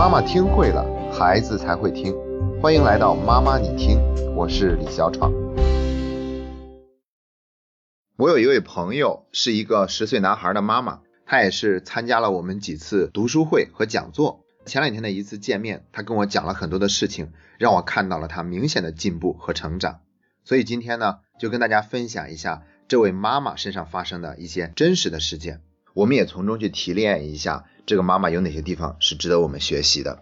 妈妈听会了，孩子才会听。欢迎来到妈妈你听，我是李小闯。我有一位朋友，是一个十岁男孩的妈妈，她也是参加了我们几次读书会和讲座。前两天的一次见面，她跟我讲了很多的事情，让我看到了她明显的进步和成长。所以今天呢，就跟大家分享一下这位妈妈身上发生的一些真实的事件，我们也从中去提炼一下这个妈妈有哪些地方是值得我们学习的。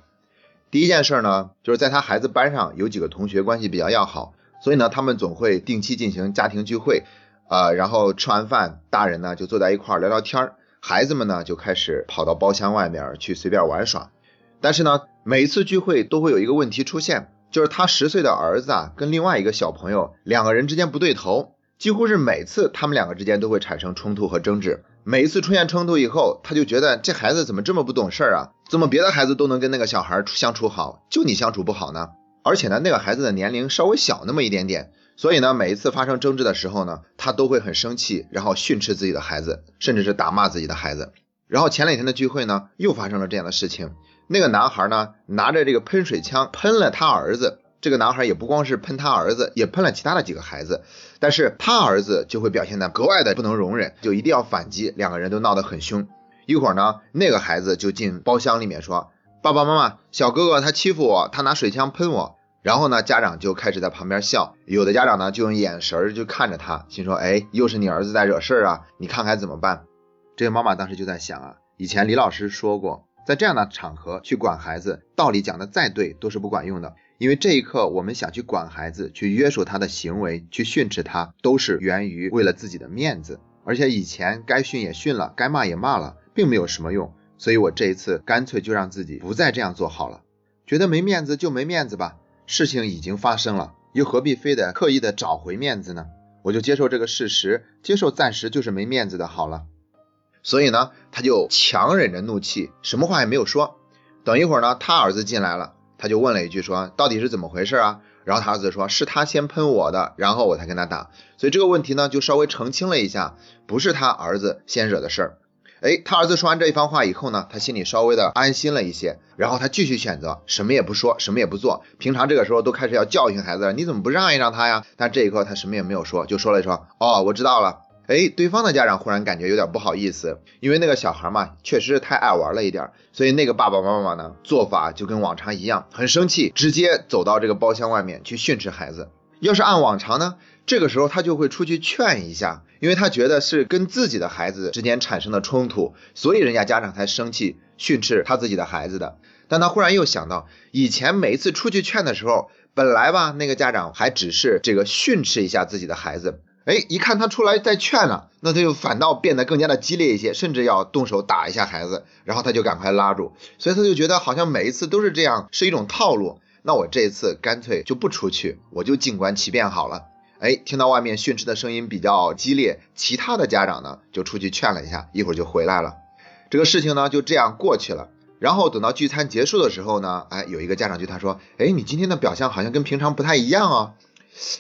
第一件事呢，就是在他孩子班上有几个同学关系比较要好，所以呢，他们总会定期进行家庭聚会，呃，然后吃完饭，大人呢就坐在一块儿聊聊天儿，孩子们呢就开始跑到包厢外面去随便玩耍。但是呢，每一次聚会都会有一个问题出现，就是他十岁的儿子啊跟另外一个小朋友两个人之间不对头，几乎是每次他们两个之间都会产生冲突和争执。每一次出现冲突以后，他就觉得这孩子怎么这么不懂事儿啊？怎么别的孩子都能跟那个小孩相处好，就你相处不好呢？而且呢，那个孩子的年龄稍微小那么一点点，所以呢，每一次发生争执的时候呢，他都会很生气，然后训斥自己的孩子，甚至是打骂自己的孩子。然后前两天的聚会呢，又发生了这样的事情，那个男孩呢，拿着这个喷水枪喷了他儿子。这个男孩也不光是喷他儿子，也喷了其他的几个孩子，但是他儿子就会表现的格外的不能容忍，就一定要反击，两个人都闹得很凶。一会儿呢，那个孩子就进包厢里面说：“爸爸妈妈，小哥哥他欺负我，他拿水枪喷我。”然后呢，家长就开始在旁边笑，有的家长呢就用眼神就看着他，心说：“哎，又是你儿子在惹事儿啊，你看该怎么办？”这个妈妈当时就在想啊，以前李老师说过，在这样的场合去管孩子，道理讲的再对都是不管用的。因为这一刻，我们想去管孩子，去约束他的行为，去训斥他，都是源于为了自己的面子。而且以前该训也训了，该骂也骂了，并没有什么用。所以我这一次干脆就让自己不再这样做好了。觉得没面子就没面子吧，事情已经发生了，又何必非得刻意的找回面子呢？我就接受这个事实，接受暂时就是没面子的好了。所以呢，他就强忍着怒气，什么话也没有说。等一会儿呢，他儿子进来了。他就问了一句说到底是怎么回事啊？然后他儿子说是他先喷我的，然后我才跟他打。所以这个问题呢就稍微澄清了一下，不是他儿子先惹的事儿。哎，他儿子说完这一番话以后呢，他心里稍微的安心了一些。然后他继续选择什么也不说，什么也不做。平常这个时候都开始要教训孩子了，你怎么不让一让他呀？但这一刻他什么也没有说，就说了一说哦，我知道了。哎，对方的家长忽然感觉有点不好意思，因为那个小孩嘛，确实是太爱玩了一点，所以那个爸爸妈妈呢，做法就跟往常一样，很生气，直接走到这个包厢外面去训斥孩子。要是按往常呢，这个时候他就会出去劝一下，因为他觉得是跟自己的孩子之间产生的冲突，所以人家家长才生气训斥他自己的孩子的。但他忽然又想到，以前每一次出去劝的时候，本来吧，那个家长还只是这个训斥一下自己的孩子。哎，一看他出来再劝了，那他就反倒变得更加的激烈一些，甚至要动手打一下孩子，然后他就赶快拉住，所以他就觉得好像每一次都是这样，是一种套路。那我这一次干脆就不出去，我就静观其变好了。哎，听到外面训斥的声音比较激烈，其他的家长呢就出去劝了一下，一会儿就回来了。这个事情呢就这样过去了。然后等到聚餐结束的时候呢，哎，有一个家长对他说，哎，你今天的表现好像跟平常不太一样啊。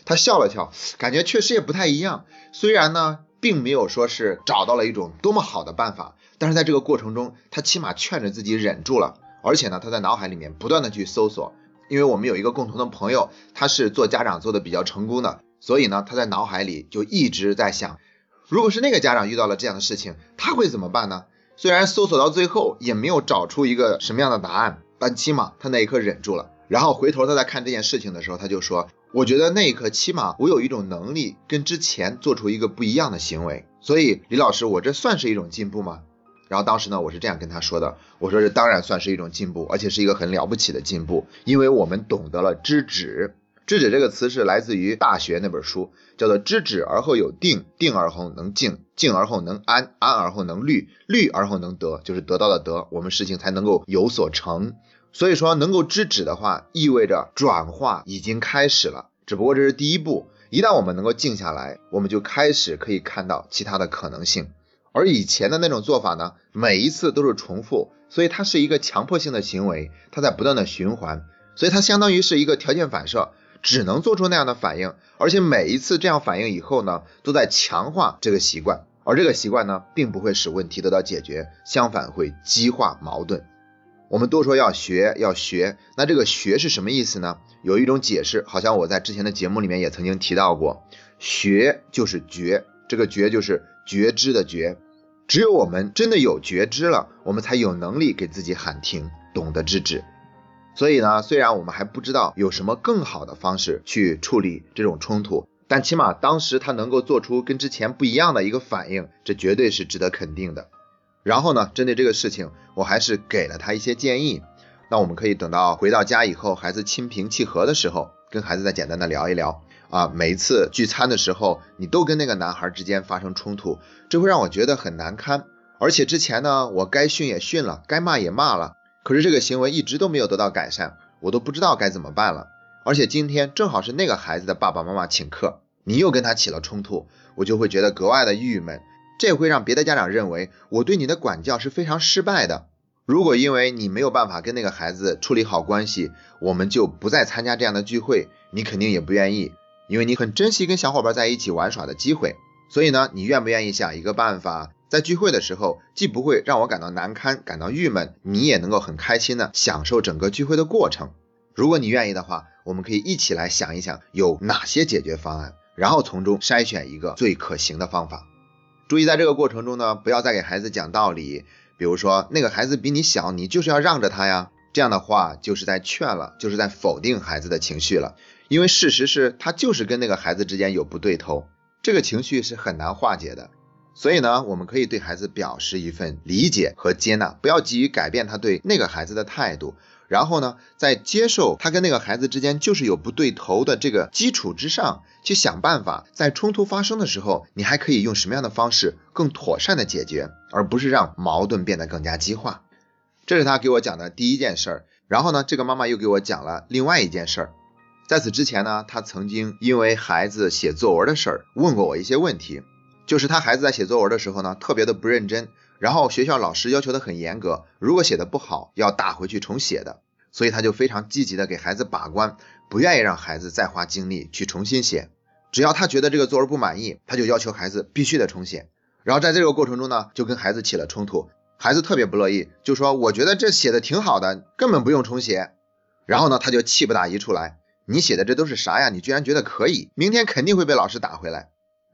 他笑了笑，感觉确实也不太一样。虽然呢，并没有说是找到了一种多么好的办法，但是在这个过程中，他起码劝着自己忍住了。而且呢，他在脑海里面不断的去搜索，因为我们有一个共同的朋友，他是做家长做的比较成功的，所以呢，他在脑海里就一直在想，如果是那个家长遇到了这样的事情，他会怎么办呢？虽然搜索到最后也没有找出一个什么样的答案，但起码他那一刻忍住了。然后回头他在看这件事情的时候，他就说：“我觉得那一刻起码我有一种能力跟之前做出一个不一样的行为。所以李老师，我这算是一种进步吗？”然后当时呢，我是这样跟他说的：“我说这当然算是一种进步，而且是一个很了不起的进步，因为我们懂得了知止。知止这个词是来自于《大学》那本书，叫做知止而后有定，定而后能静，静而后能安，安而后能虑，虑而后能得，就是得到的得，我们事情才能够有所成。”所以说，能够知止的话，意味着转化已经开始了。只不过这是第一步，一旦我们能够静下来，我们就开始可以看到其他的可能性。而以前的那种做法呢，每一次都是重复，所以它是一个强迫性的行为，它在不断的循环，所以它相当于是一个条件反射，只能做出那样的反应。而且每一次这样反应以后呢，都在强化这个习惯，而这个习惯呢，并不会使问题得到解决，相反会激化矛盾。我们都说要学要学，那这个学是什么意思呢？有一种解释，好像我在之前的节目里面也曾经提到过，学就是觉，这个觉就是觉知的觉。只有我们真的有觉知了，我们才有能力给自己喊停，懂得制止。所以呢，虽然我们还不知道有什么更好的方式去处理这种冲突，但起码当时他能够做出跟之前不一样的一个反应，这绝对是值得肯定的。然后呢，针对这个事情，我还是给了他一些建议。那我们可以等到回到家以后，孩子心平气和的时候，跟孩子再简单的聊一聊。啊，每一次聚餐的时候，你都跟那个男孩之间发生冲突，这会让我觉得很难堪。而且之前呢，我该训也训了，该骂也骂了，可是这个行为一直都没有得到改善，我都不知道该怎么办了。而且今天正好是那个孩子的爸爸妈妈请客，你又跟他起了冲突，我就会觉得格外的郁闷。这会让别的家长认为我对你的管教是非常失败的。如果因为你没有办法跟那个孩子处理好关系，我们就不再参加这样的聚会，你肯定也不愿意。因为你很珍惜跟小伙伴在一起玩耍的机会，所以呢，你愿不愿意想一个办法，在聚会的时候，既不会让我感到难堪、感到郁闷，你也能够很开心的享受整个聚会的过程。如果你愿意的话，我们可以一起来想一想有哪些解决方案，然后从中筛选一个最可行的方法。注意，在这个过程中呢，不要再给孩子讲道理，比如说那个孩子比你小，你就是要让着他呀，这样的话就是在劝了，就是在否定孩子的情绪了。因为事实是他就是跟那个孩子之间有不对头，这个情绪是很难化解的。所以呢，我们可以对孩子表示一份理解和接纳，不要急于改变他对那个孩子的态度。然后呢，在接受他跟那个孩子之间就是有不对头的这个基础之上，去想办法，在冲突发生的时候，你还可以用什么样的方式更妥善的解决，而不是让矛盾变得更加激化。这是他给我讲的第一件事儿。然后呢，这个妈妈又给我讲了另外一件事儿。在此之前呢，他曾经因为孩子写作文的事儿问过我一些问题，就是他孩子在写作文的时候呢，特别的不认真，然后学校老师要求的很严格，如果写的不好要打回去重写的，所以他就非常积极的给孩子把关，不愿意让孩子再花精力去重新写，只要他觉得这个作文不满意，他就要求孩子必须得重写，然后在这个过程中呢，就跟孩子起了冲突，孩子特别不乐意，就说我觉得这写的挺好的，根本不用重写，然后呢，他就气不打一处来。你写的这都是啥呀？你居然觉得可以？明天肯定会被老师打回来。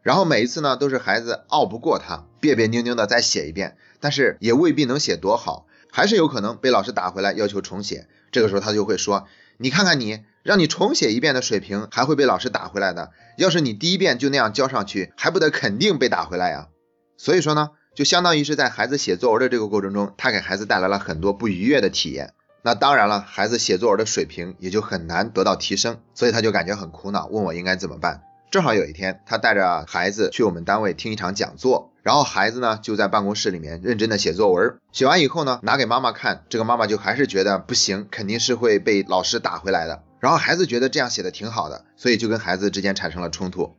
然后每一次呢，都是孩子拗不过他，别别扭扭的再写一遍，但是也未必能写多好，还是有可能被老师打回来要求重写。这个时候他就会说：“你看看你，让你重写一遍的水平，还会被老师打回来的。要是你第一遍就那样交上去，还不得肯定被打回来呀？”所以说呢，就相当于是在孩子写作文的这个过程中，他给孩子带来了很多不愉悦的体验。那当然了，孩子写作文的水平也就很难得到提升，所以他就感觉很苦恼，问我应该怎么办。正好有一天，他带着孩子去我们单位听一场讲座，然后孩子呢就在办公室里面认真的写作文，写完以后呢拿给妈妈看，这个妈妈就还是觉得不行，肯定是会被老师打回来的。然后孩子觉得这样写的挺好的，所以就跟孩子之间产生了冲突。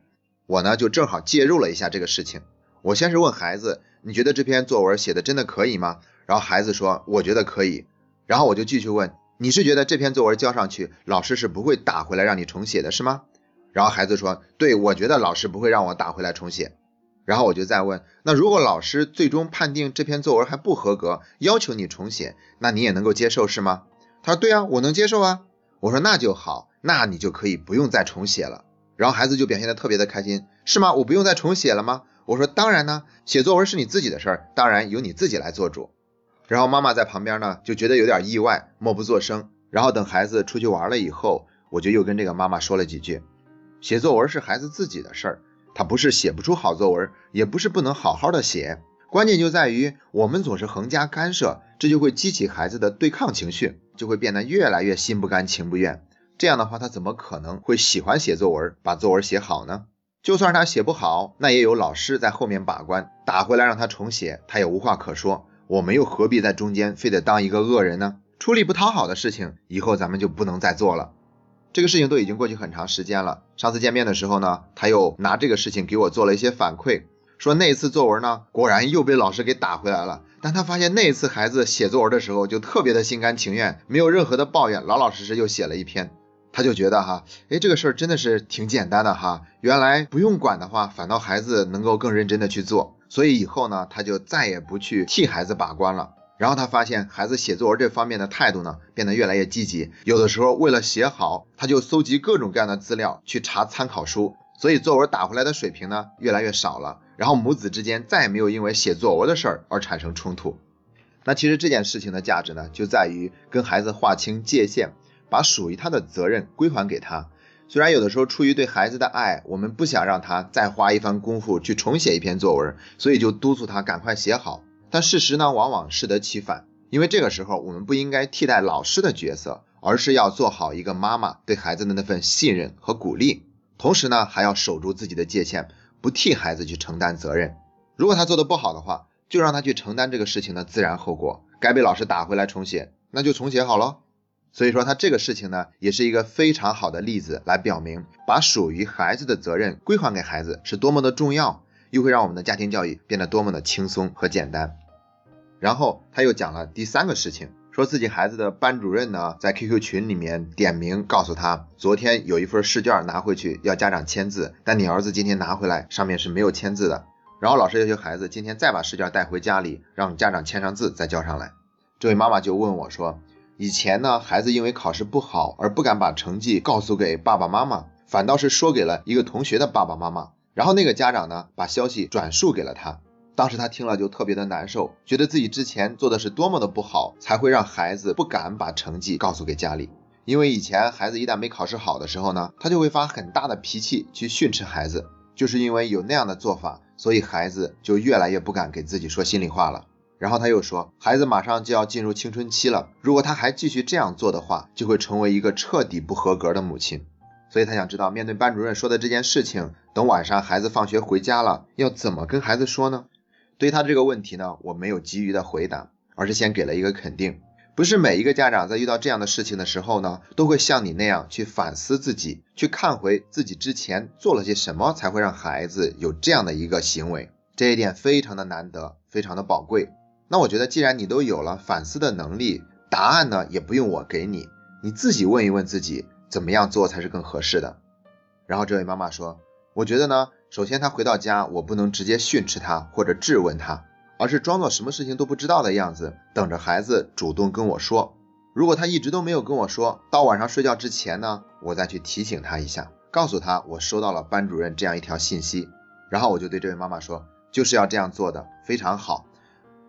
我呢就正好介入了一下这个事情，我先是问孩子，你觉得这篇作文写的真的可以吗？然后孩子说，我觉得可以。然后我就继续问，你是觉得这篇作文交上去，老师是不会打回来让你重写的是吗？然后孩子说，对，我觉得老师不会让我打回来重写。然后我就再问，那如果老师最终判定这篇作文还不合格，要求你重写，那你也能够接受是吗？他说，对啊，我能接受啊。我说那就好，那你就可以不用再重写了。然后孩子就表现得特别的开心，是吗？我不用再重写了吗？我说当然呢，写作文是你自己的事儿，当然由你自己来做主。然后妈妈在旁边呢，就觉得有点意外，默不作声。然后等孩子出去玩了以后，我就又跟这个妈妈说了几句：写作文是孩子自己的事儿，他不是写不出好作文，也不是不能好好的写，关键就在于我们总是横加干涉，这就会激起孩子的对抗情绪，就会变得越来越心不甘情不愿。这样的话，他怎么可能会喜欢写作文，把作文写好呢？就算他写不好，那也有老师在后面把关，打回来让他重写，他也无话可说。我们又何必在中间非得当一个恶人呢？出力不讨好的事情，以后咱们就不能再做了。这个事情都已经过去很长时间了。上次见面的时候呢，他又拿这个事情给我做了一些反馈，说那次作文呢，果然又被老师给打回来了。但他发现那次孩子写作文的时候就特别的心甘情愿，没有任何的抱怨，老老实实又写了一篇。他就觉得哈，哎，这个事儿真的是挺简单的哈，原来不用管的话，反倒孩子能够更认真的去做。所以以后呢，他就再也不去替孩子把关了。然后他发现孩子写作文这方面的态度呢变得越来越积极，有的时候为了写好，他就搜集各种各样的资料去查参考书，所以作文打回来的水平呢越来越少了。然后母子之间再也没有因为写作文的事儿而产生冲突。那其实这件事情的价值呢，就在于跟孩子划清界限，把属于他的责任归还给他。虽然有的时候出于对孩子的爱，我们不想让他再花一番功夫去重写一篇作文，所以就督促他赶快写好。但事实呢，往往适得其反，因为这个时候我们不应该替代老师的角色，而是要做好一个妈妈对孩子的那份信任和鼓励，同时呢，还要守住自己的界限，不替孩子去承担责任。如果他做的不好的话，就让他去承担这个事情的自然后果。该被老师打回来重写，那就重写好了。所以说他这个事情呢，也是一个非常好的例子，来表明把属于孩子的责任归还给孩子是多么的重要。又会让我们的家庭教育变得多么的轻松和简单。然后他又讲了第三个事情，说自己孩子的班主任呢，在 QQ 群里面点名告诉他，昨天有一份试卷拿回去要家长签字，但你儿子今天拿回来上面是没有签字的。然后老师要求孩子今天再把试卷带回家里，让家长签上字再交上来。这位妈妈就问我说，以前呢，孩子因为考试不好而不敢把成绩告诉给爸爸妈妈，反倒是说给了一个同学的爸爸妈妈。然后那个家长呢，把消息转述给了他。当时他听了就特别的难受，觉得自己之前做的是多么的不好，才会让孩子不敢把成绩告诉给家里。因为以前孩子一旦没考试好的时候呢，他就会发很大的脾气去训斥孩子。就是因为有那样的做法，所以孩子就越来越不敢给自己说心里话了。然后他又说，孩子马上就要进入青春期了，如果他还继续这样做的话，就会成为一个彻底不合格的母亲。所以他想知道，面对班主任说的这件事情，等晚上孩子放学回家了，要怎么跟孩子说呢？对于他这个问题呢，我没有急于的回答，而是先给了一个肯定。不是每一个家长在遇到这样的事情的时候呢，都会像你那样去反思自己，去看回自己之前做了些什么，才会让孩子有这样的一个行为。这一点非常的难得，非常的宝贵。那我觉得，既然你都有了反思的能力，答案呢也不用我给你，你自己问一问自己。怎么样做才是更合适的？然后这位妈妈说：“我觉得呢，首先他回到家，我不能直接训斥他或者质问他，而是装作什么事情都不知道的样子，等着孩子主动跟我说。如果他一直都没有跟我说，到晚上睡觉之前呢，我再去提醒他一下，告诉他我收到了班主任这样一条信息。然后我就对这位妈妈说，就是要这样做的，非常好。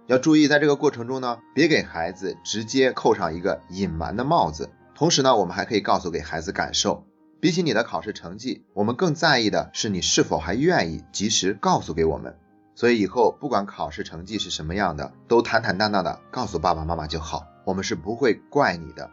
要注意，在这个过程中呢，别给孩子直接扣上一个隐瞒的帽子。”同时呢，我们还可以告诉给孩子感受，比起你的考试成绩，我们更在意的是你是否还愿意及时告诉给我们。所以以后不管考试成绩是什么样的，都坦坦荡荡的告诉爸爸妈妈就好，我们是不会怪你的。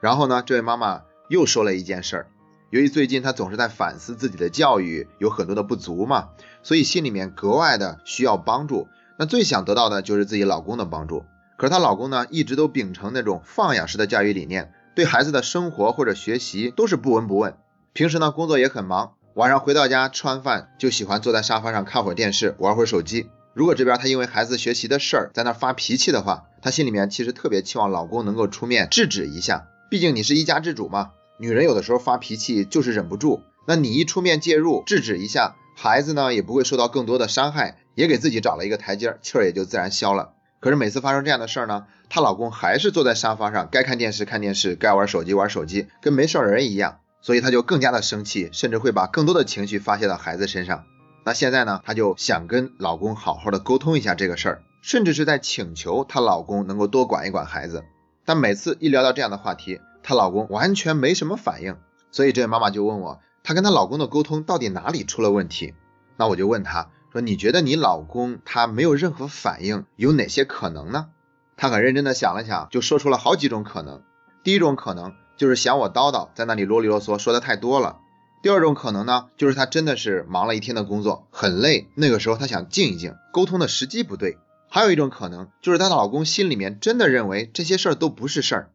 然后呢，这位妈妈又说了一件事儿，由于最近她总是在反思自己的教育有很多的不足嘛，所以心里面格外的需要帮助。那最想得到的就是自己老公的帮助，可是她老公呢，一直都秉承那种放养式的教育理念。对孩子的生活或者学习都是不闻不问，平时呢工作也很忙，晚上回到家吃完饭就喜欢坐在沙发上看会儿电视，玩会儿手机。如果这边他因为孩子学习的事儿在那发脾气的话，他心里面其实特别期望老公能够出面制止一下，毕竟你是一家之主嘛。女人有的时候发脾气就是忍不住，那你一出面介入制止一下，孩子呢也不会受到更多的伤害，也给自己找了一个台阶，气儿也就自然消了。可是每次发生这样的事儿呢，她老公还是坐在沙发上，该看电视看电视，该玩手机玩手机，跟没事人一样，所以她就更加的生气，甚至会把更多的情绪发泄到孩子身上。那现在呢，她就想跟老公好好的沟通一下这个事儿，甚至是在请求她老公能够多管一管孩子。但每次一聊到这样的话题，她老公完全没什么反应，所以这位妈妈就问我，她跟她老公的沟通到底哪里出了问题？那我就问她。说你觉得你老公他没有任何反应，有哪些可能呢？他很认真的想了想，就说出了好几种可能。第一种可能就是想我叨叨，在那里啰里啰嗦说的太多了。第二种可能呢，就是他真的是忙了一天的工作，很累，那个时候他想静一静，沟通的时机不对。还有一种可能就是她的老公心里面真的认为这些事儿都不是事儿。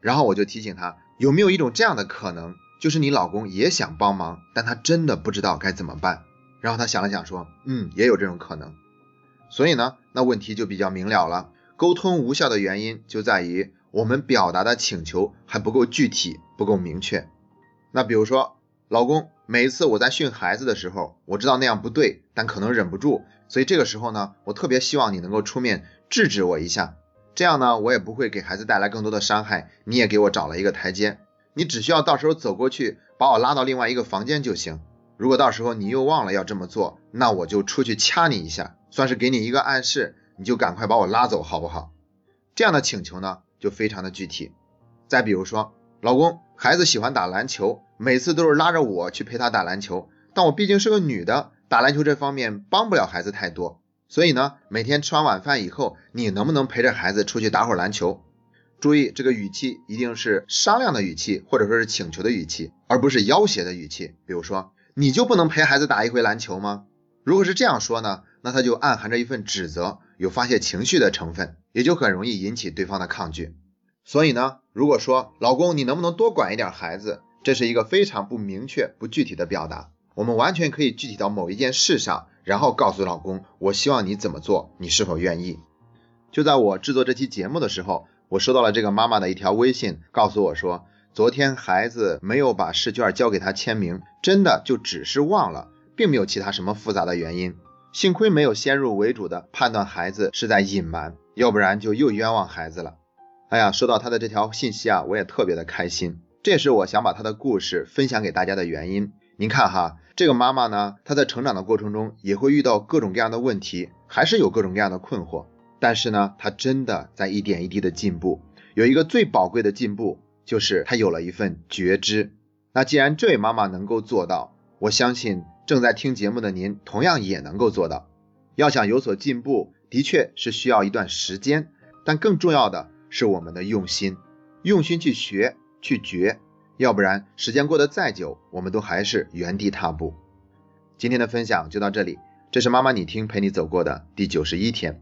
然后我就提醒他，有没有一种这样的可能，就是你老公也想帮忙，但他真的不知道该怎么办。然后他想了想说，嗯，也有这种可能。所以呢，那问题就比较明了了。沟通无效的原因就在于我们表达的请求还不够具体，不够明确。那比如说，老公，每一次我在训孩子的时候，我知道那样不对，但可能忍不住，所以这个时候呢，我特别希望你能够出面制止我一下。这样呢，我也不会给孩子带来更多的伤害，你也给我找了一个台阶，你只需要到时候走过去把我拉到另外一个房间就行。如果到时候你又忘了要这么做，那我就出去掐你一下，算是给你一个暗示，你就赶快把我拉走，好不好？这样的请求呢，就非常的具体。再比如说，老公，孩子喜欢打篮球，每次都是拉着我去陪他打篮球，但我毕竟是个女的，打篮球这方面帮不了孩子太多。所以呢，每天吃完晚饭以后，你能不能陪着孩子出去打会儿篮球？注意这个语气一定是商量的语气，或者说是请求的语气，而不是要挟的语气。比如说，你就不能陪孩子打一回篮球吗？如果是这样说呢，那他就暗含着一份指责，有发泄情绪的成分，也就很容易引起对方的抗拒。所以呢，如果说老公你能不能多管一点孩子，这是一个非常不明确、不具体的表达。我们完全可以具体到某一件事上。然后告诉老公，我希望你怎么做，你是否愿意？就在我制作这期节目的时候，我收到了这个妈妈的一条微信，告诉我说，昨天孩子没有把试卷交给他签名，真的就只是忘了，并没有其他什么复杂的原因。幸亏没有先入为主的判断孩子是在隐瞒，要不然就又冤枉孩子了。哎呀，收到他的这条信息啊，我也特别的开心，这也是我想把他的故事分享给大家的原因。您看哈，这个妈妈呢，她在成长的过程中也会遇到各种各样的问题，还是有各种各样的困惑。但是呢，她真的在一点一滴的进步。有一个最宝贵的进步，就是她有了一份觉知。那既然这位妈妈能够做到，我相信正在听节目的您同样也能够做到。要想有所进步，的确是需要一段时间，但更重要的是我们的用心，用心去学，去觉。要不然，时间过得再久，我们都还是原地踏步。今天的分享就到这里，这是妈妈你听陪你走过的第九十一天。